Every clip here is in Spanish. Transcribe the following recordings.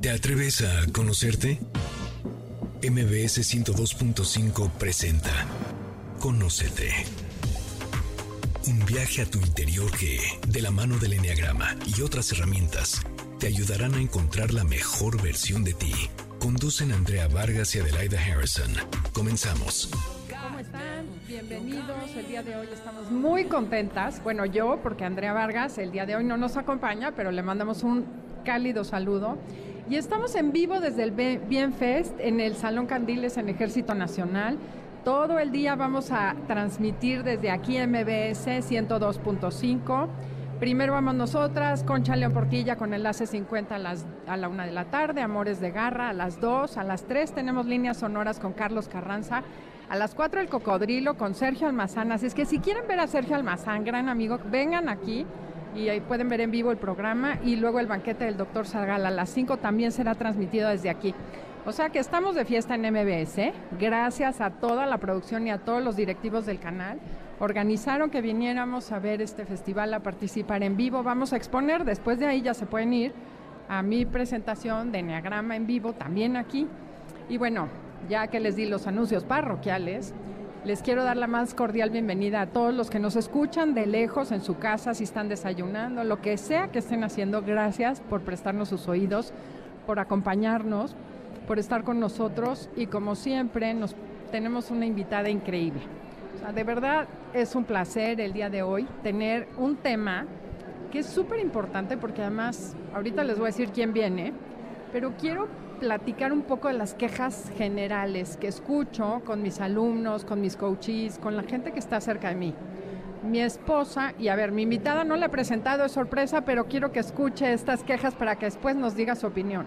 ¿Te atreves a conocerte? MBS 102.5 presenta Conócete. Un viaje a tu interior que, de la mano del Enneagrama y otras herramientas, te ayudarán a encontrar la mejor versión de ti. Conducen Andrea Vargas y Adelaida Harrison. Comenzamos. ¿Cómo están? Bienvenidos. El día de hoy estamos muy contentas. Bueno, yo, porque Andrea Vargas el día de hoy no nos acompaña, pero le mandamos un cálido saludo. Y estamos en vivo desde el Bienfest en el Salón Candiles en Ejército Nacional. Todo el día vamos a transmitir desde aquí MBS 102.5. Primero vamos nosotras, Concha León Portilla con enlace 50 a, las, a la una de la tarde, Amores de Garra a las 2, a las 3 tenemos líneas sonoras con Carlos Carranza, a las 4 el Cocodrilo con Sergio Almazán. Así es que si quieren ver a Sergio Almazán, gran amigo, vengan aquí y ahí pueden ver en vivo el programa y luego el banquete del doctor Sargal a las 5 también será transmitido desde aquí. O sea que estamos de fiesta en MBS, ¿eh? gracias a toda la producción y a todos los directivos del canal organizaron que viniéramos a ver este festival, a participar en vivo. Vamos a exponer, después de ahí ya se pueden ir a mi presentación de Enneagrama en vivo, también aquí. Y bueno, ya que les di los anuncios parroquiales, les quiero dar la más cordial bienvenida a todos los que nos escuchan de lejos, en su casa, si están desayunando, lo que sea que estén haciendo. Gracias por prestarnos sus oídos, por acompañarnos, por estar con nosotros y como siempre nos tenemos una invitada increíble de verdad es un placer el día de hoy tener un tema que es súper importante porque además, ahorita les voy a decir quién viene, pero quiero platicar un poco de las quejas generales que escucho con mis alumnos, con mis coaches, con la gente que está cerca de mí. Mi esposa, y a ver, mi invitada no la he presentado, es sorpresa, pero quiero que escuche estas quejas para que después nos diga su opinión.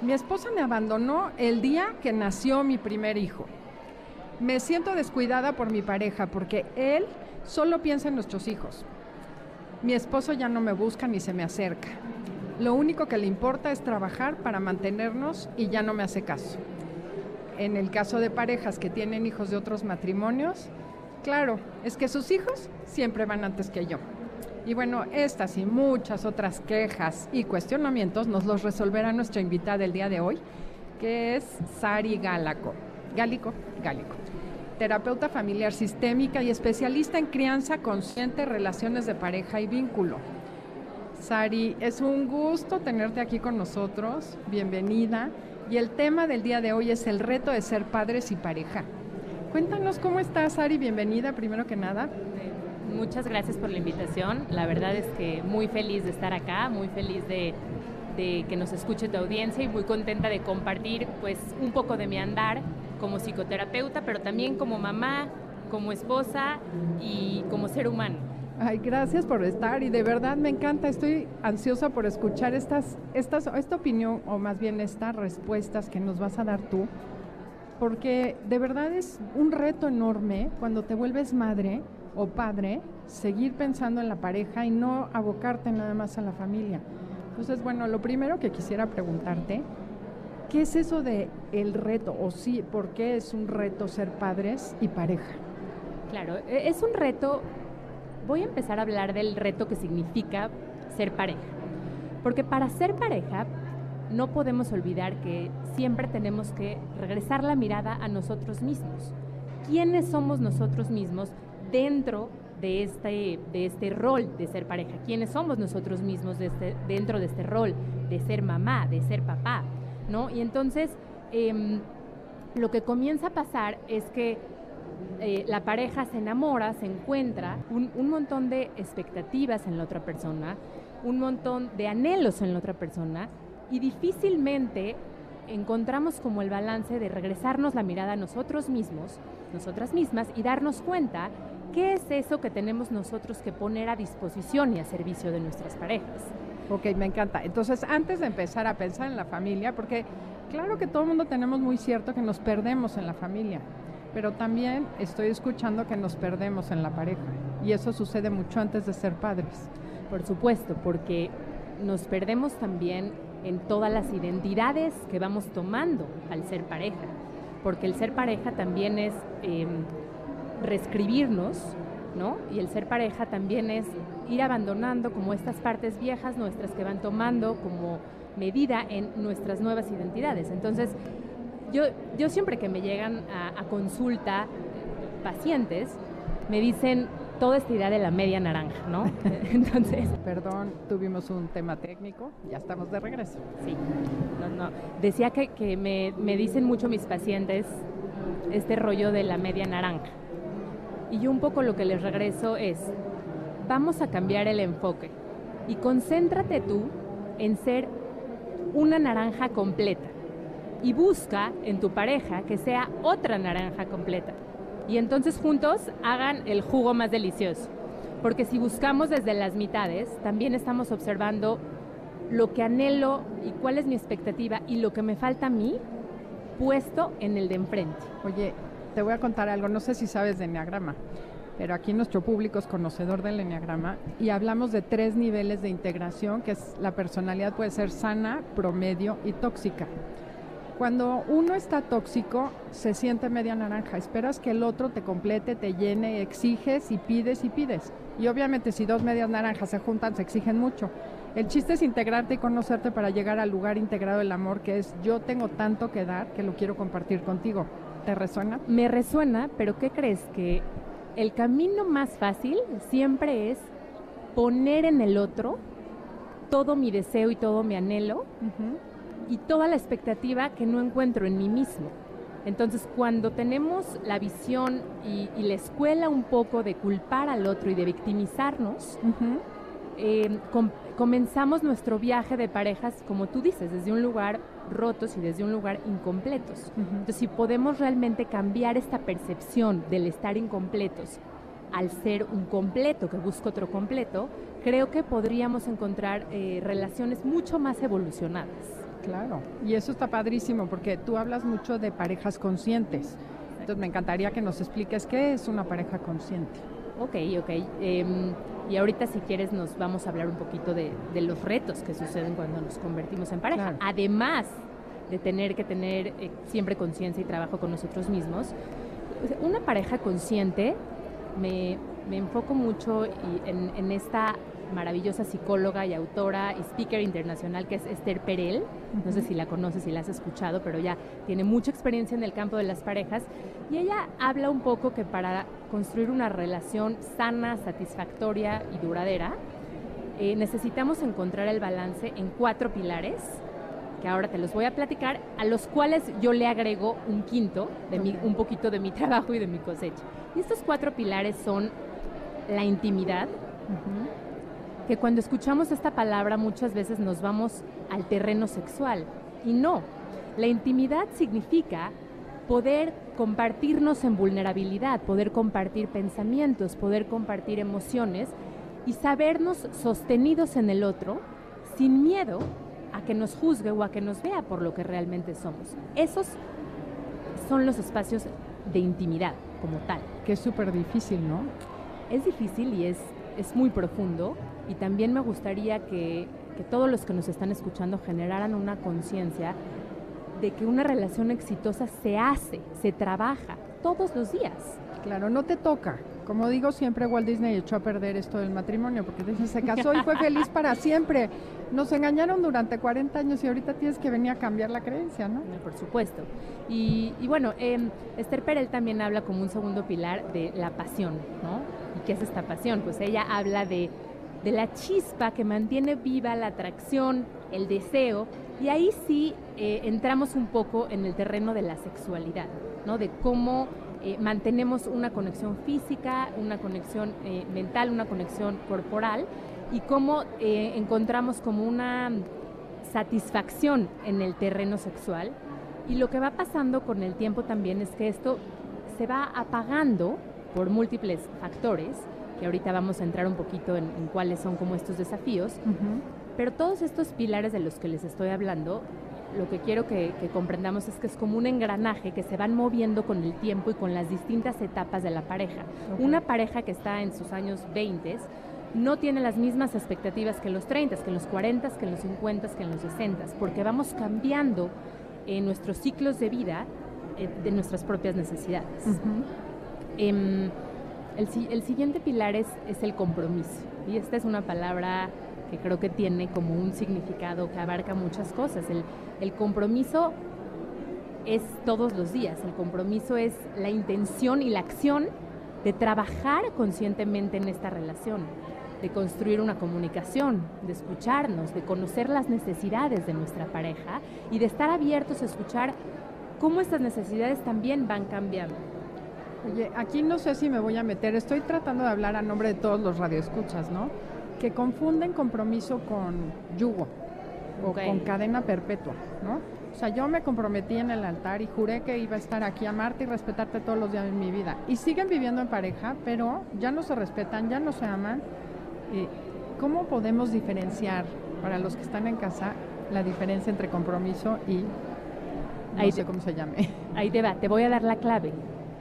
Mi esposa me abandonó el día que nació mi primer hijo. Me siento descuidada por mi pareja porque él solo piensa en nuestros hijos. Mi esposo ya no me busca ni se me acerca. Lo único que le importa es trabajar para mantenernos y ya no me hace caso. En el caso de parejas que tienen hijos de otros matrimonios, claro, es que sus hijos siempre van antes que yo. Y bueno, estas y muchas otras quejas y cuestionamientos nos los resolverá nuestra invitada el día de hoy, que es Sari Gálaco. Gálico, Gálico. Terapeuta familiar sistémica y especialista en crianza consciente, relaciones de pareja y vínculo. Sari, es un gusto tenerte aquí con nosotros. Bienvenida. Y el tema del día de hoy es el reto de ser padres y pareja. Cuéntanos cómo estás, Sari. Bienvenida, primero que nada. Muchas gracias por la invitación. La verdad es que muy feliz de estar acá, muy feliz de, que nos escuche tu audiencia y muy contenta de compartir pues un poco de mi andar como psicoterapeuta, pero también como mamá, como esposa y como ser humano. Ay, gracias por estar y de verdad me encanta, estoy ansiosa por escuchar estas, estas, esta opinión o más bien estas respuestas que nos vas a dar tú, porque de verdad es un reto enorme cuando te vuelves madre o padre, seguir pensando en la pareja y no abocarte nada más a la familia. Entonces, bueno, lo primero que quisiera preguntarte ¿Qué es eso de el reto? O sí, ¿por qué es un reto ser padres y pareja? Claro, e, es un reto, voy a empezar a hablar del reto que significa ser pareja. Porque para ser pareja no podemos olvidar que siempre tenemos que regresar la mirada a nosotros mismos. ¿Quiénes somos nosotros mismos dentro de este, de este rol de ser pareja? ¿Quiénes somos nosotros mismos este, dentro de este rol de ser mamá, de ser papá? ¿no? Y entonces em, lo que comienza a pasar es que eh, la pareja se enamora, se encuentra un, un, montón de expectativas en la otra persona, un montón de anhelos en la otra persona y difícilmente encontramos como el balance de regresarnos la mirada a nosotros mismos, nosotras mismas y darnos cuenta qué es eso que tenemos nosotros que poner a disposición y a servicio de nuestras parejas. Ok, me encanta. Entonces, antes de empezar a pensar en la familia, porque claro que todo el mundo tenemos muy cierto que nos perdemos en la familia, pero también estoy escuchando que nos perdemos en la pareja. Y eso sucede mucho antes de ser padres. Por supuesto, porque nos perdemos también en todas las identidades que vamos tomando al ser pareja. Porque el ser pareja también es em, reescribirnos ¿no? Y el ser pareja también es ir abandonando como estas partes viejas nuestras que van tomando como medida en nuestras nuevas identidades. Entonces, yo, yo siempre que me llegan a, a consulta pacientes, me dicen toda esta idea de la media naranja, ¿no? Entonces... Perdón, tuvimos un tema técnico, ya estamos de regreso. Sí, no, no. Decía que, que me, me dicen mucho mis pacientes este rollo de la media naranja. Y yo un poco lo que les regreso es, vamos a cambiar el enfoque y concéntrate tú en ser una naranja completa y busca en tu pareja que sea otra naranja completa. Y entonces juntos hagan el jugo más delicioso. Porque si buscamos desde las mitades, también estamos observando lo que anhelo y cuál es mi expectativa y lo que me falta a mí puesto en el de enfrente. Oye, te voy a contar algo, no sé si sabes de Enneagrama, pero aquí nuestro público es conocedor del Enneagrama y hablamos de tres niveles de integración, que es la personalidad puede ser sana, promedio y tóxica. Cuando uno está tóxico, se siente media naranja. Esperas que el otro te complete, te llene, exiges y pides y pides. Y obviamente si dos medias naranjas se juntan, se exigen mucho. El chiste es integrarte y conocerte para llegar al lugar integrado del amor, que es yo tengo tanto que dar que lo quiero compartir contigo. ¿Te resuena? Me resuena, pero ¿qué crees? Que el camino más fácil siempre es poner en el otro todo mi deseo y todo mi anhelo uh -huh. Y toda la expectativa que no encuentro en mí mismo. Entonces, cuando tenemos la visión y, y la escuela un poco de culpar al otro y de victimizarnos, uh -huh. eh, com comenzamos nuestro viaje de parejas, como tú dices, desde un lugar rotos y desde un lugar incompletos. Uh -huh. Entonces, si podemos realmente cambiar esta percepción del estar incompletos al ser un completo que busca otro completo, creo que podríamos encontrar eh, relaciones mucho más evolucionadas. Claro, y eso está padrísimo porque tú hablas mucho de parejas conscientes. Entonces me encantaría que nos expliques qué es una pareja consciente. Ok, ok. Eh, y ahorita si quieres nos vamos a hablar un poquito de, de los retos que suceden cuando nos convertimos en pareja. Claro. Además de tener que tener eh, siempre conciencia y trabajo con nosotros mismos, una pareja consciente me, me enfoco mucho y en, en, esta maravillosa psicóloga y autora y speaker internacional que es Esther Perel. No sé si la conoces, si la has escuchado, pero ya tiene mucha experiencia en el campo de las parejas. Y ella habla un poco que para construir una relación sana, satisfactoria y duradera, eh, necesitamos encontrar el balance en cuatro pilares que ahora te los voy a platicar, a los cuales yo le agrego un quinto, de mi, un poquito de mi trabajo y de mi cosecha. Y estos cuatro pilares son la intimidad, uh -huh. Que cuando escuchamos esta palabra muchas veces nos vamos al terreno sexual. Y no, la intimidad significa poder compartirnos en vulnerabilidad, poder compartir pensamientos, poder compartir emociones y sabernos sostenidos en el otro sin miedo a que nos juzgue o a que nos vea por lo que realmente somos. Esos son los espacios de intimidad como tal. Que es súper difícil, ¿no? Es difícil y es, es muy profundo y también me gustaría que, que todos los que nos están escuchando generaran una conciencia de que una relación exitosa se hace, se trabaja todos los días. Claro, no te toca. Como digo siempre, Walt Disney echó a perder esto del matrimonio porque se casó y fue feliz para siempre. Nos engañaron durante 40 años y ahorita tienes que venir a cambiar la creencia, ¿no? Por supuesto. Y, y bueno, eh, Esther Perel también habla como un segundo pilar de la pasión, ¿no? ¿Y qué es esta pasión? Pues ella habla de, de la chispa que mantiene viva la atracción, el deseo, y ahí sí eh, entramos un poco en el terreno de la sexualidad, ¿no? De cómo eh, mantenemos una conexión física, una conexión eh, mental, una conexión corporal y cómo encontramos como una satisfacción en el terreno sexual. Y lo que va pasando con el tiempo también es que esto se va apagando por múltiples factores, ahorita vamos a entrar un poquito en, en cuáles son como estos desafíos, uh -huh. pero todos estos pilares de los que les estoy hablando lo que quiero que, que, comprendamos es que es como un engranaje que se van moviendo con el tiempo y con las distintas etapas de la pareja. Okay. Una pareja que está en sus años 20 no tiene las mismas expectativas que los 30, que los 40, que los 50, que en los 60, porque vamos cambiando en nuestros ciclos de vida eh, de nuestras propias necesidades. Uh -huh. eh, El, siguiente pilar es, es el compromiso. Y esta es una palabra que creo que tiene como un significado que abarca muchas cosas. El, el compromiso es todos los días, el compromiso es la intención y la acción de trabajar conscientemente en esta relación, de construir una comunicación, de escucharnos, de conocer las necesidades de nuestra pareja y de estar abiertos a escuchar cómo estas necesidades también van cambiando. Oye, aquí no sé si me voy a meter, estoy tratando de hablar a nombre de todos los radioescuchas, ¿no? Que confunden compromiso con yugo o con cadena perpetua, ¿no? O sea, yo me comprometí en el altar y juré que iba a estar aquí, amarte y respetarte todos los días de mi vida. Y siguen viviendo en pareja, pero ya no se respetan, ya no se aman. ¿Cómo podemos diferenciar, para los que están en casa, la diferencia entre compromiso y no sé cómo se llame? Ahí te va, te voy a dar la clave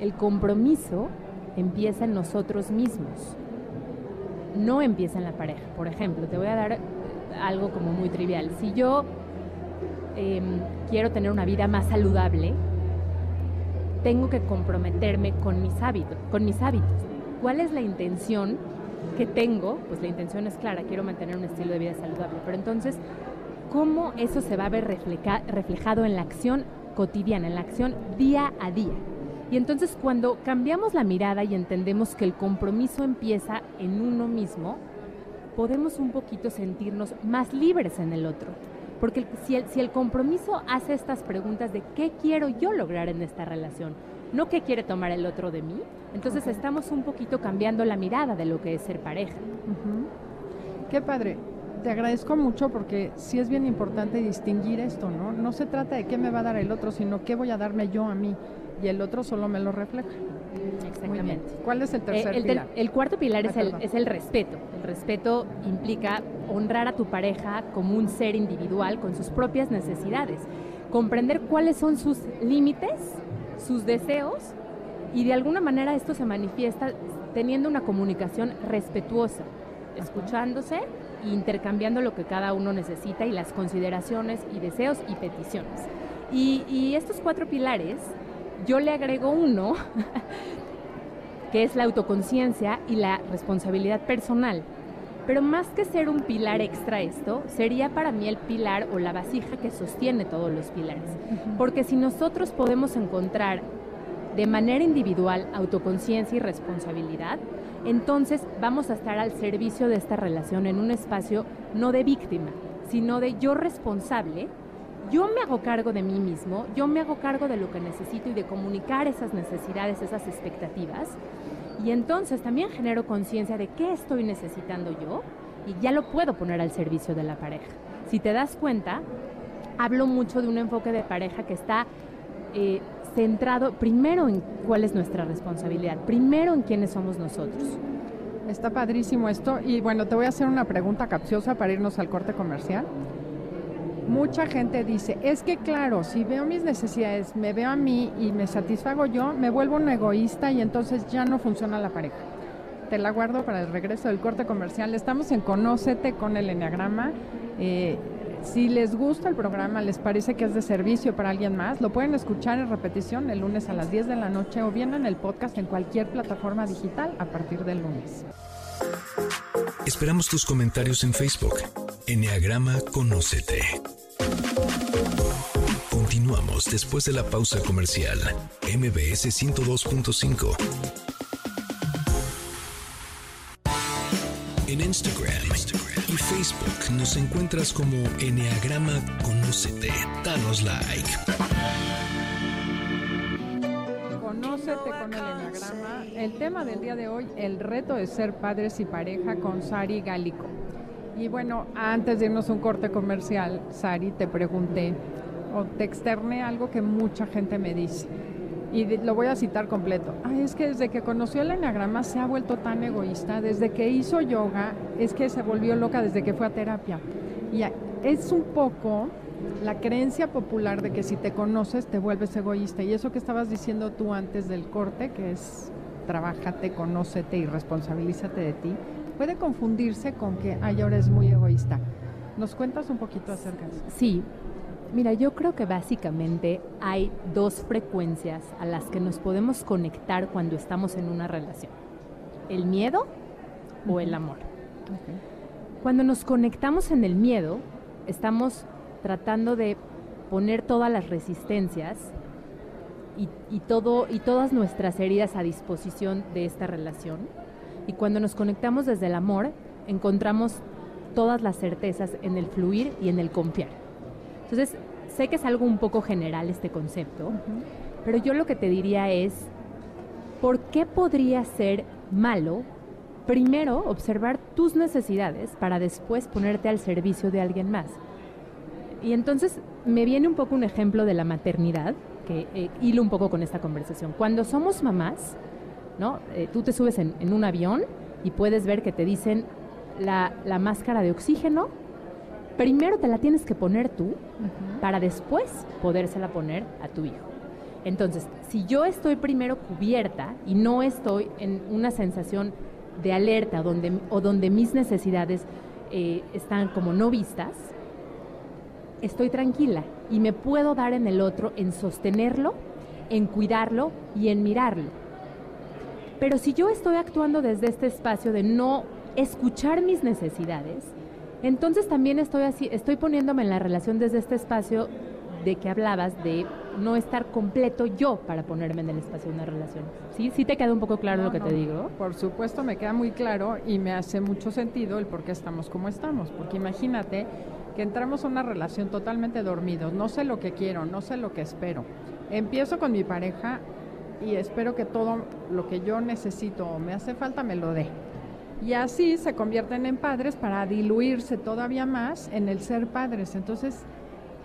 el compromiso empieza en nosotros mismos, no empieza en la pareja. Por ejemplo, te voy a dar algo como muy trivial. Si yo em, quiero tener una vida más saludable, tengo que comprometerme con mis hábitos, con mis hábitos. ¿Cuál es la intención que tengo? Pues la intención es clara, quiero mantener un estilo de vida saludable. Pero entonces, ¿cómo eso se va a ver reflejado en la acción cotidiana, en la acción día a día? Y entonces cuando cambiamos la mirada y entendemos que el compromiso empieza en uno mismo, podemos un poquito sentirnos más libres en el otro. Porque si el, si el compromiso hace estas preguntas de qué quiero yo lograr en esta relación, no qué quiere tomar el otro de mí, entonces estamos un poquito cambiando la mirada de lo que es ser pareja. Qué padre. Te agradezco mucho porque sí es bien importante distinguir esto, ¿no? No se trata de qué me va a dar el otro, sino qué voy a darme yo a mí y el otro solo me lo refleja. Exactamente. ¿Cuál es el eh, tercer el, pilar? El cuarto pilar es, el, es el respeto. El respeto implica honrar a tu pareja como un ser individual con sus propias necesidades, comprender cuáles son sus límites, sus deseos y de alguna manera esto se manifiesta teniendo una comunicación respetuosa, escuchándose e intercambiando lo que cada uno necesita y las consideraciones y deseos y peticiones. Y, y estos cuatro pilares yo le agrego uno, que es la autoconciencia y la responsabilidad personal. Pero más que ser un pilar extra esto, sería para mí el pilar o la vasija que sostiene todos los pilares. Porque si nosotros podemos encontrar de manera individual autoconciencia y responsabilidad, entonces vamos a estar al servicio de esta relación en un espacio no de víctima, sino de yo responsable yo me hago cargo de mí mismo, yo me hago cargo de lo que necesito y de comunicar esas necesidades, esas expectativas. Y entonces también genero conciencia de qué estoy necesitando yo y ya lo puedo poner al servicio de la pareja. Si te das cuenta, hablo mucho de un enfoque de pareja que está eh, centrado primero en cuál es nuestra responsabilidad, primero en quiénes somos nosotros. Está padrísimo esto y bueno, te voy a hacer una pregunta capciosa para irnos al corte comercial mucha gente dice, es que claro, si veo mis necesidades, me veo a mí y me satisfago yo, me vuelvo un egoísta y entonces ya no funciona la pareja. Te la guardo para el regreso del corte comercial. Estamos en Conócete con el Enneagrama. Eh, si les gusta el programa, les parece que es de servicio para alguien más, lo pueden escuchar en repetición el lunes a las 10 de la noche o bien en el podcast en cualquier plataforma digital a partir del lunes. Esperamos tus comentarios en Facebook. Enneagrama Conócete. Continuamos después de la pausa comercial. MBS 102.5. En Instagram, y Facebook nos encuentras como Enneagrama Conócete. Danos like. Conócete con el Enneagrama. El tema del día de hoy, el reto de ser padres y pareja con Sari Gálico. Y bueno, antes de irnos a un corte comercial, Sari, te pregunté o te externé algo que mucha gente me dice. Y lo voy a citar completo. Ay, es que desde que conoció el enagrama se ha vuelto tan egoísta. Desde que hizo yoga, es que se volvió loca desde que fue a terapia. Y es un poco la creencia popular de que si te conoces te vuelves egoísta. Y eso que estabas diciendo tú antes del corte, que es trabájate, conócete y responsabilízate de ti, puede confundirse con que, ay, ahora es muy egoísta. ¿Nos cuentas un poquito acerca de eso? Sí. Mira, yo creo que básicamente hay dos frecuencias a las que nos podemos conectar cuando estamos en una relación. el miedo o el amor. Cuando nos conectamos en el miedo, estamos tratando de poner todas las resistencias y, todo, y todas nuestras heridas a disposición de esta relación. Y cuando nos conectamos desde el amor, encontramos todas las certezas en el fluir y en el confiar. Entonces, sé que es algo un poco general este concepto, pero yo lo que te diría es, ¿por qué podría ser malo primero observar tus necesidades para después ponerte al servicio de alguien más? Y entonces me viene un poco un ejemplo de la maternidad, que eh, hilo un poco con esta conversación. Cuando somos mamás, ¿no? Eh, tú te subes en, un avión y puedes ver que te dicen la, máscara de oxígeno, primero te la tienes que poner tú para después podérsela poner a tu hijo. Entonces, si yo estoy primero cubierta y no estoy en una sensación de alerta donde, o donde mis necesidades eh, están como no vistas, estoy tranquila y me puedo dar en el otro en sostenerlo, en cuidarlo y en mirarlo. Pero si yo estoy actuando desde este espacio de no escuchar mis necesidades, entonces también estoy así, estoy poniéndome en la relación desde este espacio de que hablabas de no estar completo yo para ponerme en el espacio de una relación. ¿Sí? ¿Sí te queda un poco claro lo que te digo? Por supuesto, me queda muy claro y me hace mucho sentido el por qué estamos como estamos. Porque imagínate que entramos a una relación totalmente dormidos, no sé lo que quiero, no sé lo que espero. Empiezo con mi pareja y espero que todo lo que yo necesito o me hace falta me lo dé. Y así se convierten en padres para diluirse todavía más en el ser padres. Entonces,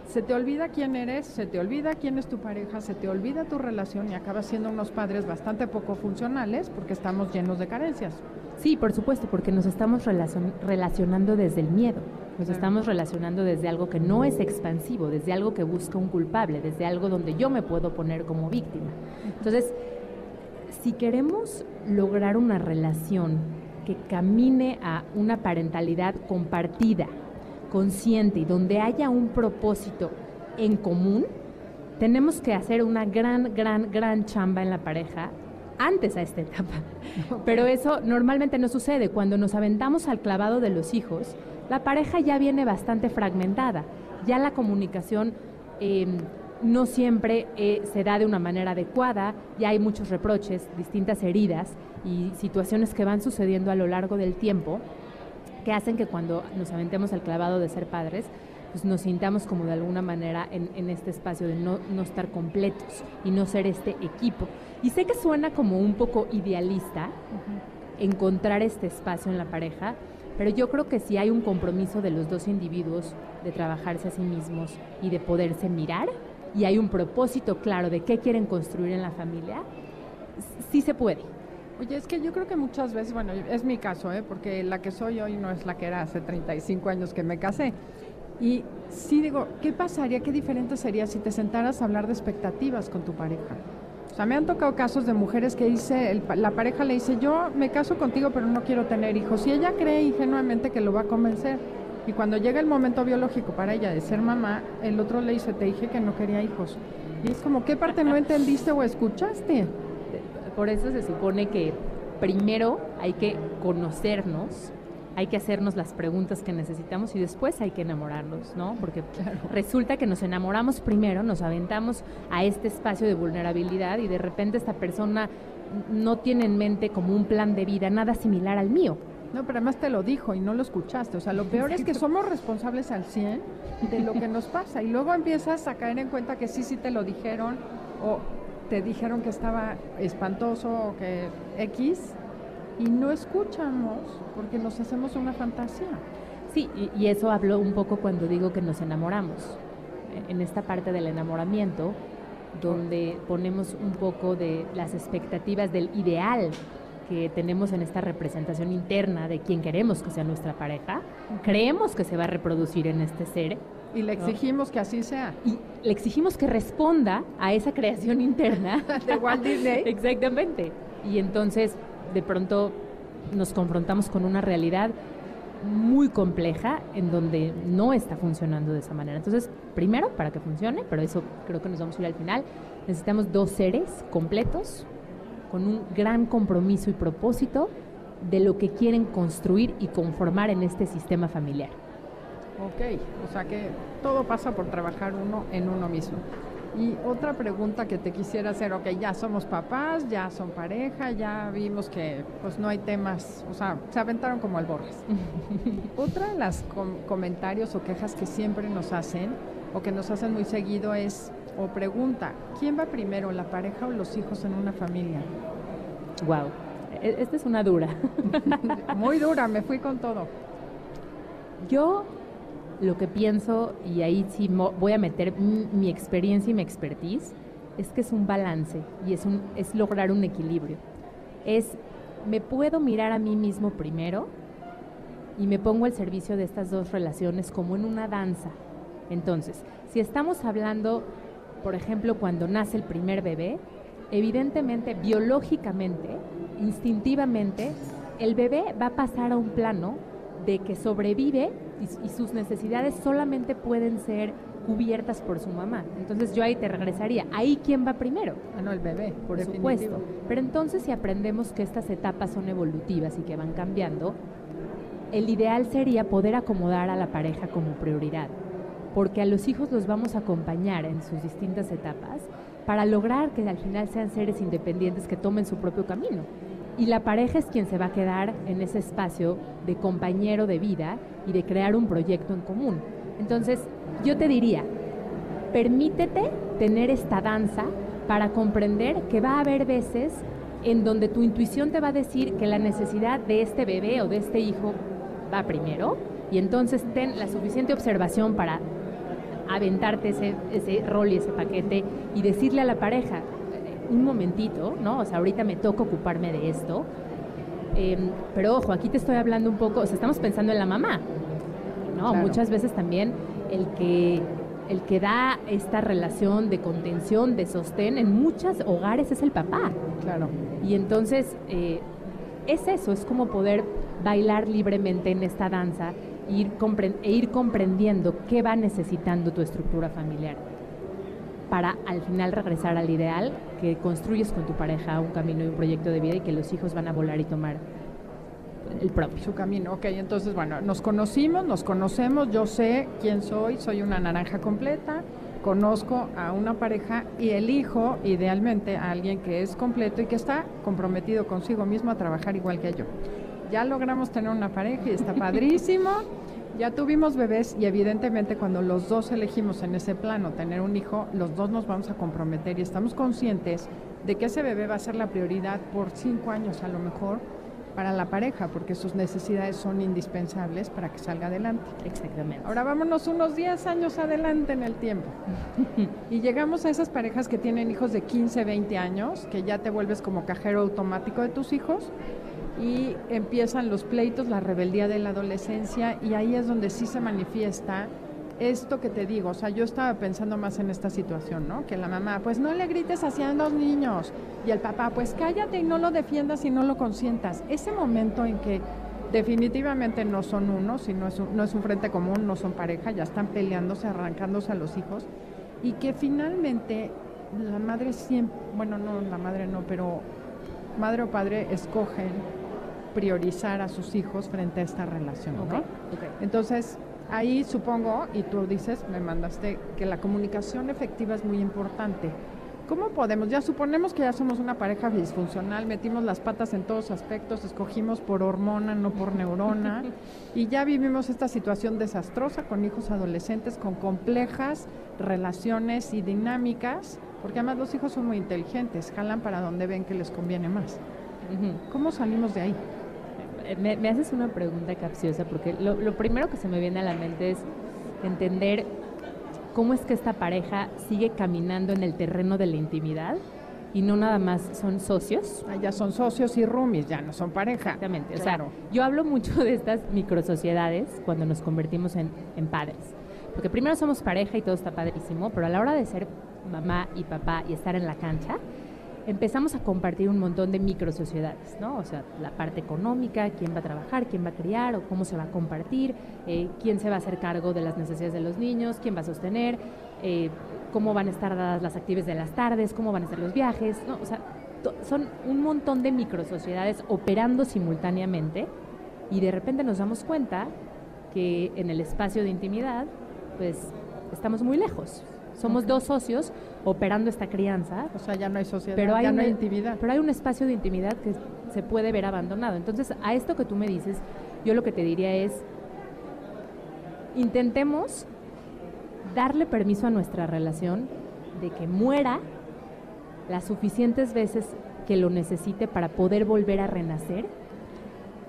se te olvida quién eres, se te olvida quién es tu pareja, se te olvida tu relación y acabas siendo unos padres bastante poco funcionales porque estamos llenos de carencias. Sí, por supuesto, porque nos estamos relacionando desde el miedo, nos estamos relacionando desde algo que no es expansivo, desde algo que busca un culpable, desde algo donde yo me puedo poner como víctima. Entonces, si queremos lograr una relación que camine a una parentalidad compartida, consciente y donde haya un propósito en común, tenemos que hacer una gran, gran, gran chamba en la pareja antes a esta etapa. Pero eso normalmente no sucede. Cuando nos aventamos al clavado de los hijos, la pareja ya viene bastante fragmentada. Ya la comunicación em, no siempre eh, se da de una manera adecuada, ya hay muchos reproches, distintas heridas y situaciones que van sucediendo a lo largo del tiempo que hacen que cuando nos aventemos al clavado de ser padres, pues nos sintamos como de alguna manera en, este espacio de no, estar completos y no ser este equipo. Y sé que suena como un poco idealista encontrar este espacio en la pareja, pero yo creo que si hay un compromiso de los dos individuos de trabajarse a sí mismos y de poderse mirar, y hay un propósito claro de qué quieren construir en la familia, sí se puede. Oye, es que yo creo que muchas veces, bueno, es mi caso, ¿eh? porque la que soy hoy no es la que era hace 35 años que me casé. Y sí digo, ¿qué pasaría, qué diferente sería si te sentaras a hablar de expectativas con tu pareja? O sea, me han tocado casos de mujeres que dice, la pareja le dice, yo me caso contigo pero no quiero tener hijos. Y ella cree ingenuamente que lo va a convencer. Y cuando llega el momento biológico para ella de ser mamá, el otro le dice, te dije que no quería hijos. Y es como, ¿qué parte no entendiste o escuchaste? Por eso se supone que primero hay que conocernos, hay que hacernos las preguntas que necesitamos y después hay que enamorarnos, ¿no? Porque resulta que nos enamoramos primero, nos aventamos a este espacio de vulnerabilidad y de repente esta persona no tiene en mente como un plan de vida nada similar al mío. No, pero además te lo dijo y no lo escuchaste. O sea, lo peor es que somos responsables al 100 de lo que nos pasa y luego empiezas a caer en cuenta que sí, sí te lo dijeron o te dijeron que estaba espantoso o que X y no escuchamos porque nos hacemos una fantasía. Sí, y, eso hablo un poco cuando digo que nos enamoramos. En esta parte del enamoramiento, donde ponemos un poco de las expectativas del ideal que tenemos en esta representación interna de quien queremos que sea nuestra pareja, creemos que se va a reproducir en este ser y le exigimos que así sea. Y le exigimos que responda a esa creación interna. de Walt Disney. Exactamente. Y entonces, de pronto, nos confrontamos con una realidad muy compleja en donde no está funcionando de esa manera. Entonces, primero, para que funcione, pero eso creo que nos vamos a ir al final, necesitamos dos seres completos, con un gran compromiso y propósito de lo que quieren construir y conformar en este sistema familiar. Ok, o sea que todo pasa por trabajar uno en uno mismo. Y otra pregunta que te quisiera hacer, ok, ya somos papás, ya son pareja, ya vimos que pues no hay temas, o sea, se aventaron como alborras. otra de las comentarios o quejas que siempre nos hacen o que nos hacen muy seguido es, o pregunta, ¿quién va primero, la pareja o los hijos en una familia? Wow, e-, esta es una dura. muy dura, me fui con todo. Yo lo que pienso, y ahí sí voy a meter mi, experiencia y mi expertise, es que es un balance y es, lograr un equilibrio. Es, me puedo mirar a mí mismo primero y me pongo al servicio de estas dos relaciones como en una danza. Entonces, si estamos hablando, por ejemplo, cuando nace el primer bebé, evidentemente, biológicamente, instintivamente, el bebé va a pasar a un plano de que sobrevive y, sus necesidades solamente pueden ser cubiertas por su mamá. Entonces yo ahí te regresaría. ¿Ahí quién va primero? Ah, no, el bebé. Por supuesto. Pero entonces si aprendemos que estas etapas son evolutivas y que van cambiando, el ideal sería poder acomodar a la pareja como prioridad. Porque a los hijos los vamos a acompañar en sus distintas etapas para lograr que al final sean seres independientes que tomen su propio camino y la pareja es quien se va a quedar en ese espacio de compañero de vida y de crear un proyecto en común. Entonces, yo te diría, permítete tener esta danza para comprender que va a haber veces en donde tu intuición te va a decir que la necesidad de este bebé o de este hijo va primero y entonces ten la suficiente observación para aventarte ese, ese rol y ese paquete y decirle a la pareja, un momentito, ¿no? O sea, ahorita me toca ocuparme de esto. Em, pero ojo, aquí te estoy hablando un poco, o sea, estamos pensando en la mamá, ¿no? Muchas veces también el que, el que da esta relación de contención, de sostén en muchos hogares es el papá. Claro. Y entonces eh, es eso, es como poder bailar libremente en esta danza ir e ir comprendiendo qué va necesitando tu estructura familiar para al final regresar al ideal que construyes con tu pareja un camino y un proyecto de vida y que los hijos van a volar y tomar el propio. Su camino, ok, entonces bueno, nos conocimos, nos conocemos, yo sé quién soy, soy una naranja completa, conozco a una pareja y elijo idealmente a alguien que es completo y que está comprometido consigo mismo a trabajar igual que yo. Ya logramos tener una pareja y está padrísimo. Ya tuvimos bebés y evidentemente cuando los dos elegimos en ese plano tener un hijo, los dos nos vamos a comprometer y estamos conscientes de que ese bebé va a ser la prioridad por cinco años a lo mejor para la pareja, porque sus necesidades son indispensables para que salga adelante. Exactamente. Ahora vámonos unos 10 años adelante en el tiempo. y llegamos a esas parejas que tienen hijos de 15, 20 años, que ya te vuelves como cajero automático de tus hijos y empiezan los pleitos, la rebeldía de la adolescencia y ahí es donde sí se manifiesta esto que te digo, o sea, yo estaba pensando más en esta situación, ¿no? Que la mamá, pues no le grites hacia los niños y el papá, pues cállate y no lo defiendas y no lo consientas. Ese momento en que definitivamente no son uno, si no es un, no es un frente común, no son pareja, ya están peleándose, arrancándose a los hijos y que finalmente la madre siempre, bueno, no, la madre no, pero madre o padre escogen priorizar a sus hijos frente a esta relación. Entonces, ahí supongo, y tú dices, me mandaste, que la comunicación efectiva es muy importante. ¿Cómo podemos? Ya suponemos que ya somos una pareja disfuncional, metimos las patas en todos aspectos, escogimos por hormona, no por neurona, y ya vivimos esta situación desastrosa con hijos adolescentes, con complejas relaciones y dinámicas, porque además los hijos son muy inteligentes, jalan para donde ven que les conviene más. ¿Cómo salimos de ahí? Me, haces una pregunta capciosa porque lo, lo, primero que se me viene a la mente es entender cómo es que esta pareja sigue caminando en el terreno de la intimidad y no nada más son socios. Ah, ya son socios y roomies, ya no son pareja. Exactamente. Claro. O sea, yo hablo mucho de estas microsociedades cuando nos convertimos en, en padres. Porque primero somos pareja y todo está padrísimo, pero a la hora de ser mamá y papá y estar en la cancha, empezamos a compartir un montón de microsociedades, ¿no? O sea, la parte económica, quién va a trabajar, quién va a criar o cómo se va a compartir, eh, quién se va a hacer cargo de las necesidades de los niños, quién va a sostener, eh, cómo van a estar dadas las actividades de las tardes, cómo van a ser los viajes, ¿no? O sea, son un montón de microsociedades operando simultáneamente y de repente nos damos cuenta que en el espacio de intimidad, pues estamos muy lejos. Somos dos socios operando esta crianza. O sea, ya no hay sociedad, pero hay ya no hay intimidad. Pero hay un espacio de intimidad que se puede ver abandonado. Entonces, a esto que tú me dices, yo lo que te diría es, intentemos darle permiso a nuestra relación de que muera las suficientes veces que lo necesite para poder volver a renacer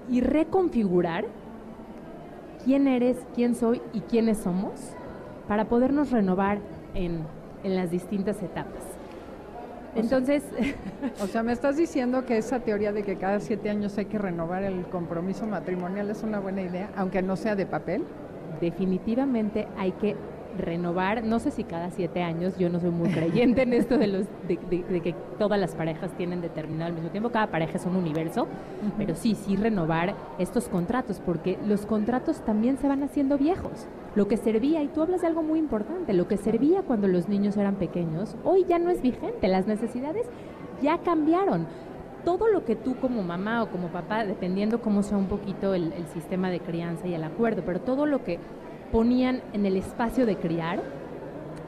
y reconfigurar quién eres, quién soy y quiénes somos para podernos renovar en, en las distintas etapas. Entonces... o sea, me estás diciendo que esa teoría de que cada siete años hay que renovar el compromiso matrimonial es una buena idea, aunque no sea de papel. Definitivamente hay que renovar, no sé si cada siete años, yo no soy muy creyente en esto de, los, de, que todas las parejas tienen determinado al mismo tiempo, cada pareja es un universo, pero sí, sí renovar estos contratos, porque los contratos también se van haciendo viejos. Lo que servía, y tú hablas de algo muy importante, lo que servía cuando los niños eran pequeños, hoy ya no es vigente, las necesidades ya cambiaron todo lo que tú como mamá o como papá, dependiendo cómo sea un poquito el, el, sistema de crianza y el acuerdo, pero todo lo que ponían en el espacio de criar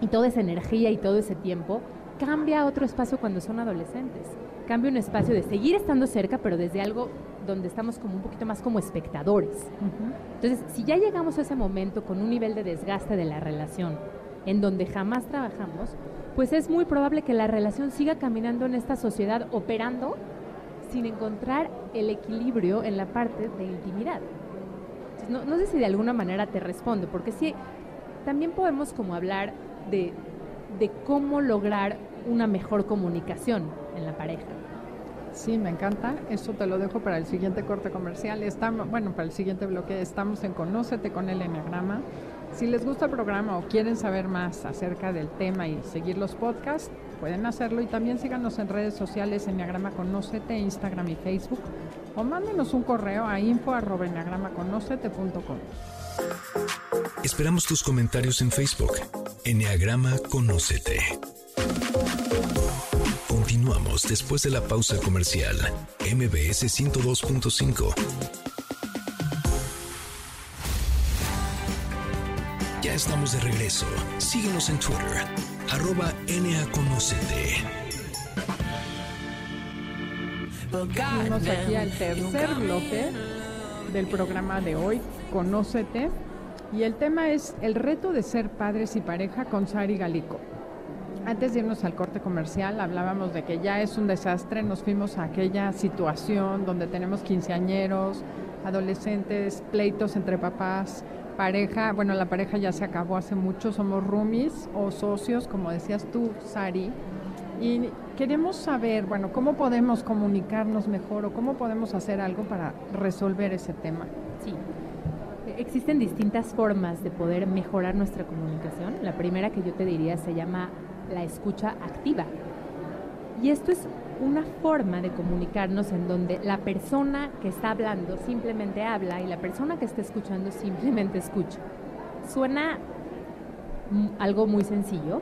y toda esa energía y todo ese tiempo cambia a otro espacio cuando son adolescentes. Cambia un espacio de seguir estando cerca, pero desde algo donde estamos como un poquito más como espectadores. Entonces, si ya llegamos a ese momento con un nivel de desgaste de la relación, en donde jamás trabajamos, pues es muy probable que la relación siga caminando en esta sociedad operando sin encontrar el equilibrio en la parte de intimidad. No, sé si de alguna manera te respondo, porque sí, también podemos como hablar de, de cómo lograr una mejor comunicación en la pareja. Sí, me encanta. Eso te lo dejo para el siguiente corte comercial. Estamos, bueno, para el siguiente bloque estamos en Conócete con el Enneagrama. Si les gusta el programa o quieren saber más acerca del tema y seguir los podcasts, pueden hacerlo y también síganos en redes sociales Enneagrama Conócete, Instagram y Facebook o mándenos un correo a info@enneagramaconocete.com. Esperamos tus comentarios en Facebook. Enneagrama Conócete. Continuamos después de la pausa comercial. MBS 102.5. Ya estamos de regreso. Síguenos en Twitter. Arroba NAConocete. Venimos aquí al tercer bloque del programa de hoy, Conócete. Y el tema es el reto de ser padres y pareja con Sari Galico. Antes de irnos al corte comercial, hablábamos de que ya es un desastre. Nos fuimos a aquella situación donde tenemos quinceañeros, adolescentes, pleitos entre papás, pareja. Bueno, la pareja ya se acabó hace mucho. Somos roomies o socios, como decías tú, Sari. Y queremos saber, bueno, cómo podemos comunicarnos mejor o cómo podemos hacer algo para resolver ese tema. Sí. Existen distintas formas de poder mejorar nuestra comunicación. La primera que yo te diría se llama la escucha activa. Y esto es una forma de comunicarnos en donde la persona que está hablando simplemente habla y la persona que está escuchando simplemente escucha. Suena algo muy sencillo,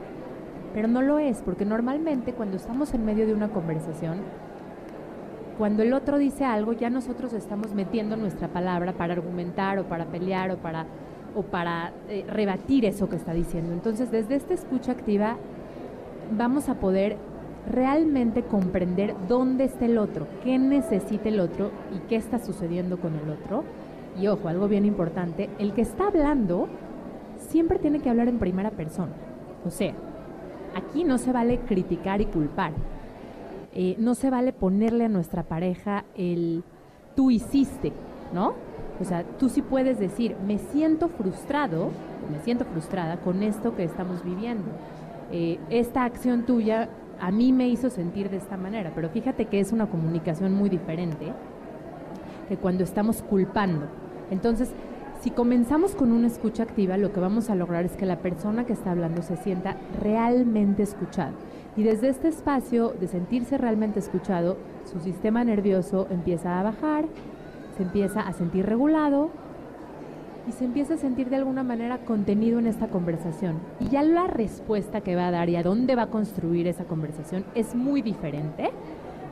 pero no lo es, porque normalmente cuando estamos en medio de una conversación, cuando el otro dice algo, ya nosotros estamos metiendo nuestra palabra para argumentar o para pelear o para, o para eh, rebatir eso que está diciendo. Entonces, desde esta escucha activa vamos a poder realmente comprender dónde está el otro, qué necesita el otro y qué está sucediendo con el otro. Y ojo, algo bien importante, el que está hablando siempre tiene que hablar en primera persona. O sea, Aquí no se vale criticar y culpar. Eh, no se vale ponerle a nuestra pareja el tú hiciste, ¿no? O sea, tú sí puedes decir, me siento frustrado, me siento frustrada con esto que estamos viviendo. Eh, esta acción tuya a mí me hizo sentir de esta manera, pero fíjate que es una comunicación muy diferente que cuando estamos culpando. Entonces, si comenzamos con una escucha activa, lo que vamos a lograr es que la persona que está hablando se sienta realmente escuchado. Y desde este espacio de sentirse realmente escuchado, su sistema nervioso empieza a bajar, se empieza a sentir regulado y se empieza a sentir de alguna manera contenido en esta conversación. Y ya la respuesta que va a dar y a dónde va a construir esa conversación es muy diferente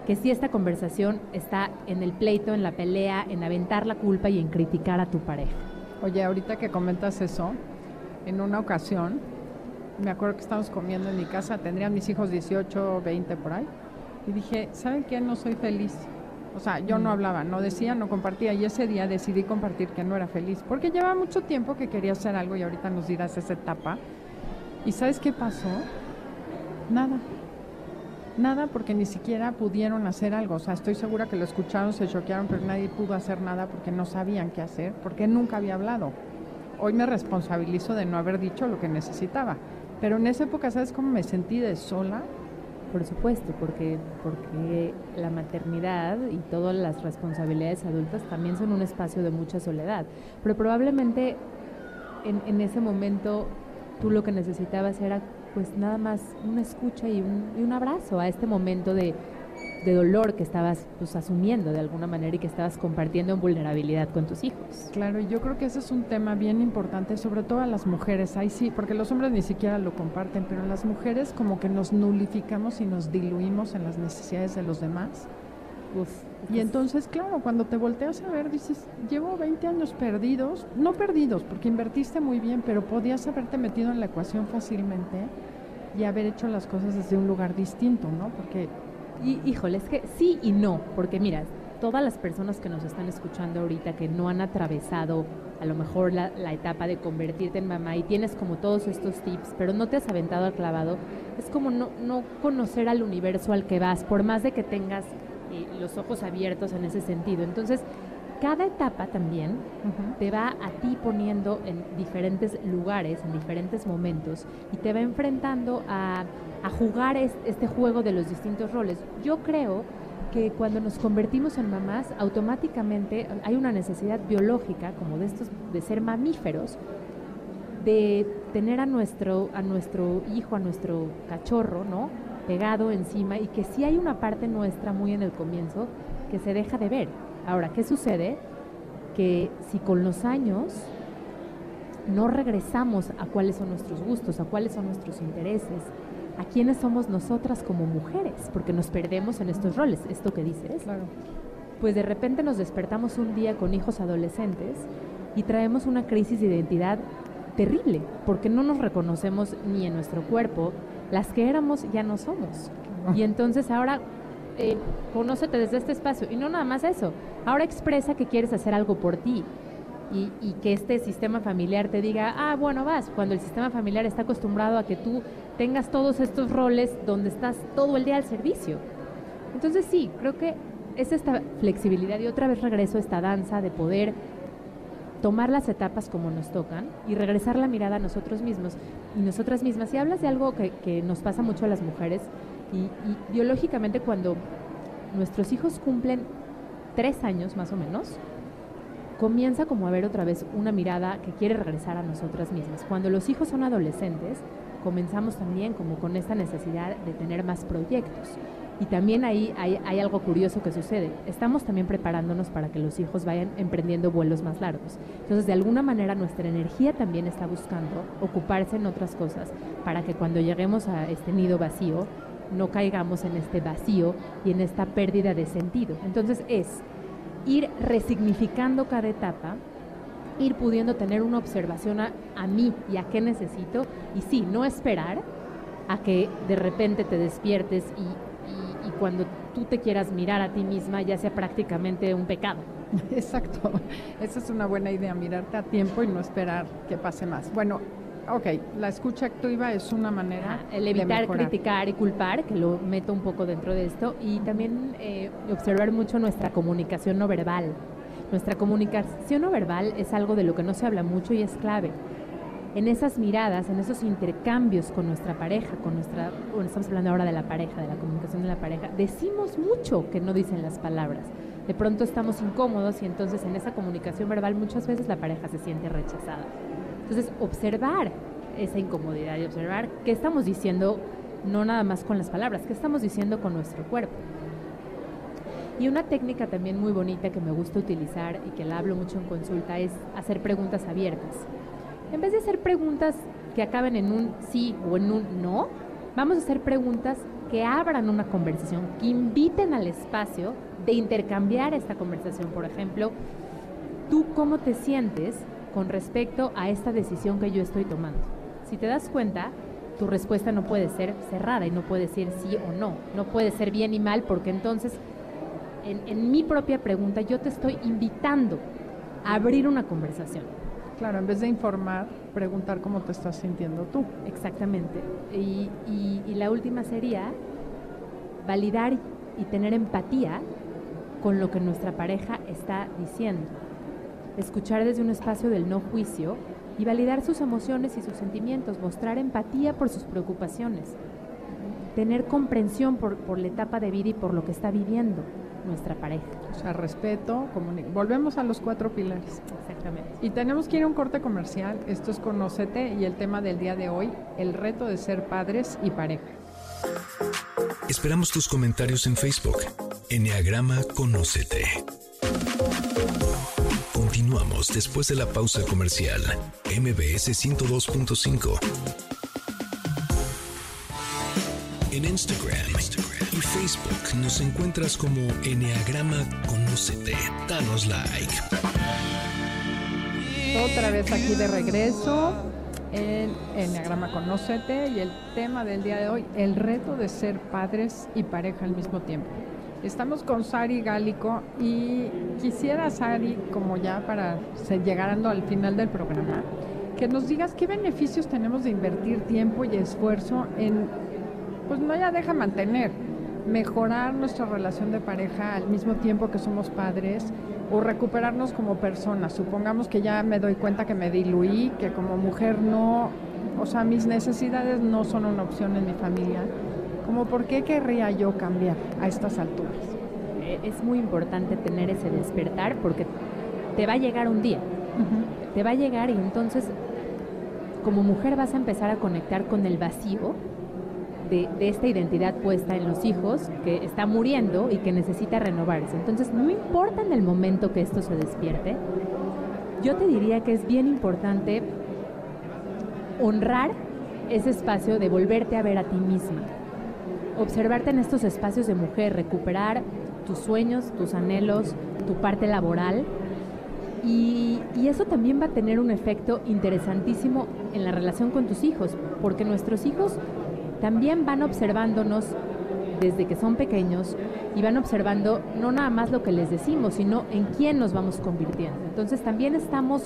que si esta conversación está en el pleito, en la pelea, en aventar la culpa y en criticar a tu pareja. Oye, ahorita que comentas eso, en una ocasión, me acuerdo que estábamos comiendo en mi casa, tendrían mis hijos 18, 20 por ahí, y dije, ¿saben qué? No soy feliz. O sea, yo no mm. hablaba, no decía, no compartía, y ese día decidí compartir que no era feliz, porque llevaba mucho tiempo que quería hacer algo y ahorita nos dirás esa etapa. ¿Y sabes qué pasó? Nada. Nada porque ni siquiera pudieron hacer algo. O sea, estoy segura que lo escucharon, se choquearon, pero nadie pudo hacer nada porque no sabían qué hacer, porque nunca había hablado. Hoy me responsabilizo de no haber dicho lo que necesitaba. Pero en esa época, ¿sabes cómo me sentí de sola? Por supuesto, porque, porque la maternidad y todas las responsabilidades adultas también son un espacio de mucha soledad. Pero probablemente en, en ese momento tú lo que necesitabas era pues nada más una escucha y un, y un abrazo a este momento de, de dolor que estabas pues, asumiendo de alguna manera y que estabas compartiendo en vulnerabilidad con tus hijos. Claro, yo creo que ese es un tema bien importante, sobre todo a las mujeres. Ahí sí, porque los hombres ni siquiera lo comparten, pero las mujeres como que nos nulificamos y nos diluimos en las necesidades de los demás. Y entonces, claro, cuando te volteas a ver, dices, llevo 20 años perdidos, no perdidos, porque invertiste muy bien, pero podías haberte metido en la ecuación fácilmente y haber hecho las cosas desde un lugar distinto, ¿no? Porque y, híjole, es que sí y no, porque mira, todas las personas que nos están escuchando ahorita que no han atravesado a lo mejor la, etapa de convertirte en mamá y tienes como todos estos tips, pero no te has aventado al clavado, es como no, no conocer al universo al que vas, por más de que tengas eh, los ojos abiertos en ese sentido. Entonces, cada etapa también te va a ti poniendo en diferentes lugares, en diferentes momentos, y te va enfrentando a a jugar este juego de los distintos roles. Yo creo que cuando nos convertimos en mamás, automáticamente hay una necesidad biológica, como de estos, de ser mamíferos, de tener a nuestro, a nuestro hijo, a nuestro cachorro, ¿no? Pegado encima y que sí hay una parte nuestra muy en el comienzo que se deja de ver. Ahora, ¿qué sucede? Que si con los años no regresamos a cuáles son nuestros gustos, a cuáles son nuestros intereses, a quiénes somos nosotras como mujeres, porque nos perdemos en estos roles, esto que dices. Claro. Pues de repente nos despertamos un día con hijos adolescentes y traemos una crisis de identidad terrible, porque no nos reconocemos ni en nuestro cuerpo, las que éramos ya no somos. Y entonces ahora eh, conócete desde este espacio. Y no nada más eso, ahora expresa que quieres hacer algo por ti, y, que este sistema familiar te diga, ah, bueno, vas, cuando el sistema familiar está acostumbrado a que tú tengas todos estos roles donde estás todo el día al servicio. Entonces sí, creo que es esta flexibilidad y otra vez regreso a esta danza de poder tomar las etapas como nos tocan y regresar la mirada a nosotros mismos y nosotras mismas. Y hablas de algo que, nos pasa mucho a las mujeres y, y biológicamente cuando nuestros hijos cumplen tres años más o menos, comienza como a ver otra vez una mirada que quiere regresar a nosotras mismas. Cuando los hijos son adolescentes, comenzamos también como con esta necesidad de tener más proyectos. Y también ahí hay, algo curioso que sucede. Estamos también preparándonos para que los hijos vayan emprendiendo vuelos más largos. Entonces, de alguna manera, nuestra energía también está buscando ocuparse en otras cosas para que cuando lleguemos a este nido vacío, no caigamos en este vacío y en esta pérdida de sentido. Entonces, es ir resignificando cada etapa, ir pudiendo tener una observación a, mí y a qué necesito, y sí, no esperar a que de repente te despiertes y, cuando tú te quieras mirar a ti misma ya sea prácticamente un pecado. Exacto, esa es una buena idea, mirarte a tiempo y no esperar que pase más. Bueno, ok, la escucha activa es una manera. el evitar criticar y culpar, que lo meto un poco dentro de esto, y también eh, observar mucho nuestra comunicación no verbal. Nuestra comunicación no verbal es algo de lo que no se habla mucho y es clave. En esas miradas, en esos intercambios con nuestra pareja, con nuestra, bueno, estamos hablando ahora de la pareja, de la comunicación de la pareja, decimos mucho que no dicen las palabras. De pronto estamos incómodos y entonces en esa comunicación verbal muchas veces la pareja se siente rechazada. Entonces, observar esa incomodidad y observar qué estamos diciendo, no nada más con las palabras, qué estamos diciendo con nuestro cuerpo. Y una técnica también muy bonita que me gusta utilizar y que la hablo mucho en consulta es hacer preguntas abiertas. En vez de hacer preguntas que acaben en un sí o en un no, vamos a hacer preguntas que abran una conversación, que inviten al espacio de intercambiar esta conversación. Por ejemplo, ¿tú cómo te sientes con respecto a esta decisión que yo estoy tomando? Si te das cuenta, tu respuesta no puede ser cerrada y no puede ser sí o no, no puede ser bien y mal porque entonces en, en mi propia pregunta yo te estoy invitando a abrir una conversación. Claro, en vez de informar, preguntar cómo te estás sintiendo tú. Exactamente. Y, y- la última sería validar y tener empatía con lo que nuestra pareja está diciendo. Escuchar desde un espacio del no juicio y validar sus emociones y sus sentimientos, mostrar empatía por sus preocupaciones, tener comprensión por, por la etapa de vida y por lo que está viviendo nuestra pareja. O sea, respeto, Volvemos a los cuatro pilares. Exactamente. Y tenemos que ir a un corte comercial. Esto es Conócete y el tema del día de hoy, el reto de ser padres y pareja. Esperamos tus comentarios en Facebook. Enneagrama Conócete. Continuamos después de la pausa comercial. MBS 102.5. En Instagram, Instagram Facebook nos encuentras como Enneagrama Conócete. Danos like. Otra vez aquí de regreso en Enneagrama Conócete y el tema del día de hoy, el reto de ser padres y pareja al mismo tiempo. Estamos con Sari Gálico y quisiera, Sari, como ya para llegando al final del programa, que nos digas qué beneficios tenemos de invertir tiempo y esfuerzo en, pues no ya deja mantener, mejorar nuestra relación de pareja al mismo tiempo que somos padres o recuperarnos como personas. Supongamos que ya me doy cuenta que me diluí, que como mujer no, o sea, mis necesidades no son una opción en mi familia. Como por qué querría yo cambiar a estas alturas. Eh, Es muy importante tener ese despertar porque te va a llegar un día. te va a llegar y entonces como mujer vas a empezar a conectar con el vacío de, esta identidad puesta en los hijos que está muriendo y que necesita renovarse. Entonces no importa en el momento que esto se despierte, yo te diría que es bien importante honrar ese espacio de volverte a ver a ti misma, observarte en estos espacios de mujer, recuperar tus sueños, tus anhelos, tu parte laboral y eso también va a tener un efecto interesantísimo en la relación con tus hijos, porque nuestros hijos también van observándonos desde que son pequeños y van observando no nada más lo que les decimos, sino en quién nos vamos convirtiendo. Entonces también estamos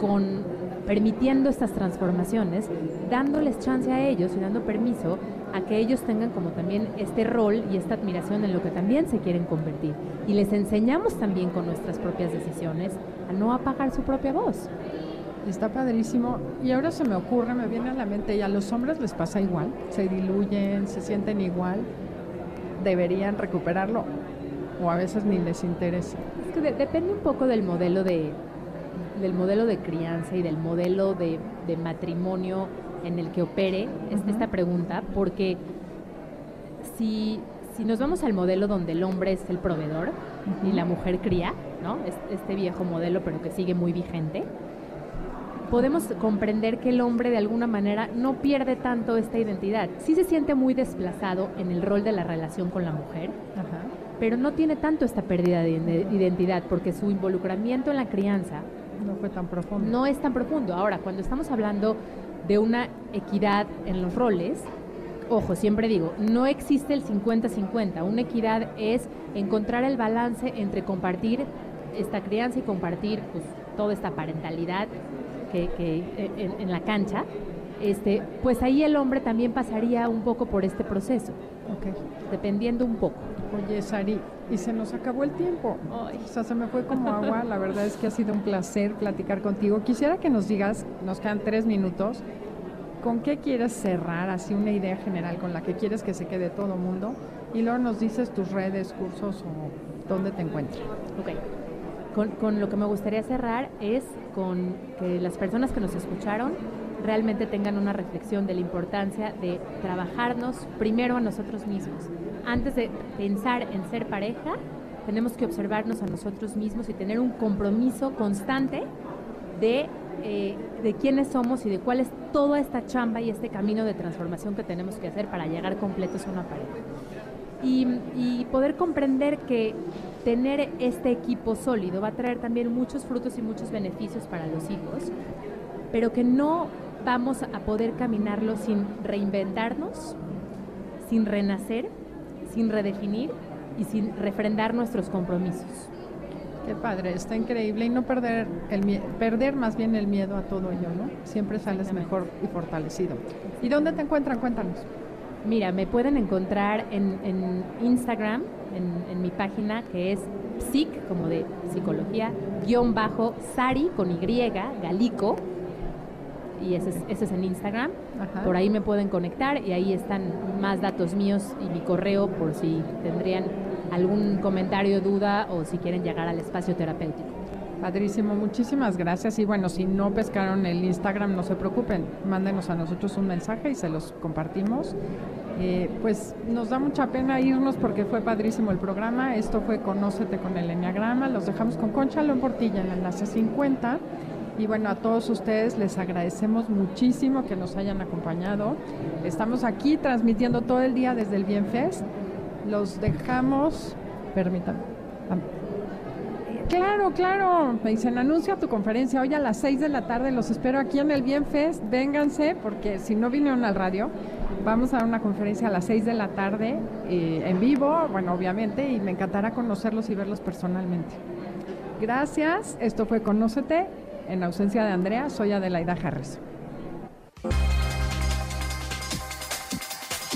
con permitiendo estas transformaciones, dándoles chance a ellos y dando permiso a que ellos tengan como también este rol y esta admiración en lo que también se quieren convertir. Y les enseñamos también con nuestras propias decisiones a no apagar su propia voz. Está padrísimo. Y ahora se me ocurre, me viene a la mente, y a los hombres les pasa igual, se diluyen, se sienten igual, deberían recuperarlo, o a veces ni les interesa. Es que de- depende un poco del modelo de, del modelo de crianza y del modelo de, de matrimonio en el que opere es- esta pregunta, porque si, si nos vamos al modelo donde el hombre es el proveedor y la mujer cría, ¿no? Es- este viejo modelo pero que sigue muy vigente, podemos comprender que el hombre de alguna manera no pierde tanto esta identidad. Sí se siente muy desplazado en el rol de la relación con la mujer, Ajá. pero no tiene tanto esta pérdida de ide- identidad porque su involucramiento en la crianza No fue tan profundo. no es tan profundo. Ahora, cuando estamos hablando de una equidad en los roles, ojo, siempre digo, no existe el 50-50. Una equidad es encontrar el balance entre compartir esta crianza y compartir pues, toda esta parentalidad que, que, eh, en, en la cancha. Este, pues ahí el hombre también pasaría un poco por este proceso, Ok. dependiendo un poco. Oye, Sari, y se nos acabó el tiempo. O sea, se me fue como agua. La verdad es que ha sido un placer platicar contigo. Quisiera que nos digas, nos quedan tres minutos, ¿con qué quieres cerrar? Así una idea general con la que quieres que se quede todo mundo. Y luego nos dices tus redes, cursos o dónde te encuentras. Ok. Con, con lo que me gustaría cerrar es con que las personas que nos escucharon realmente tengan una reflexión de la importancia de trabajarnos primero a nosotros mismos. Antes de pensar en ser pareja, tenemos que observarnos a nosotros mismos y tener un compromiso constante de eh, de quiénes somos y de cuál es toda esta chamba y este camino de transformación que tenemos que hacer para llegar completos a una pareja. Y, y, poder comprender que tener este equipo sólido va a traer también muchos frutos y muchos beneficios para los hijos, pero que no vamos a poder caminarlo sin reinventarnos, sin renacer, sin redefinir y sin refrendar nuestros compromisos. Qué padre, está increíble y no perder el perder más bien el miedo a todo ello, ¿no? Siempre sales mejor y fortalecido. ¿Y dónde te encuentran? Cuéntanos. Mira, me pueden encontrar en, en Instagram, en, en, mi página que es psic, como de psicología, guion bajo, Sari con Y, Galico, y ese es, ese es en Instagram. Por ahí me pueden conectar y ahí están más datos míos y mi correo por si tendrían algún comentario, duda o si quieren llegar al espacio terapéutico. Padrísimo, muchísimas gracias. Y bueno, si no pescaron el Instagram, no se preocupen, mándenos a nosotros un mensaje y se los compartimos. Eh, pues nos da mucha pena irnos porque fue padrísimo el programa. Esto fue Conócete con el Enneagrama. Los dejamos con Concha León Portilla en la enlace 50. Y bueno, a todos ustedes les agradecemos muchísimo que nos hayan acompañado. Estamos aquí transmitiendo todo el día desde el Bienfest. Los dejamos, permítanme. Claro, claro, me dicen, anuncia tu conferencia hoy a las 6 de la tarde, los espero aquí en el Bienfest, vénganse, porque si no vinieron al radio, vamos a dar una conferencia a las 6 de la tarde eh, en vivo, bueno, obviamente, y me encantará conocerlos y verlos personalmente. Gracias, esto fue Conócete, en ausencia de Andrea, soy Adelaida Harris.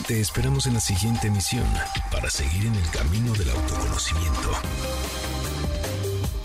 Te esperamos en la siguiente emisión para seguir en el camino del autoconocimiento.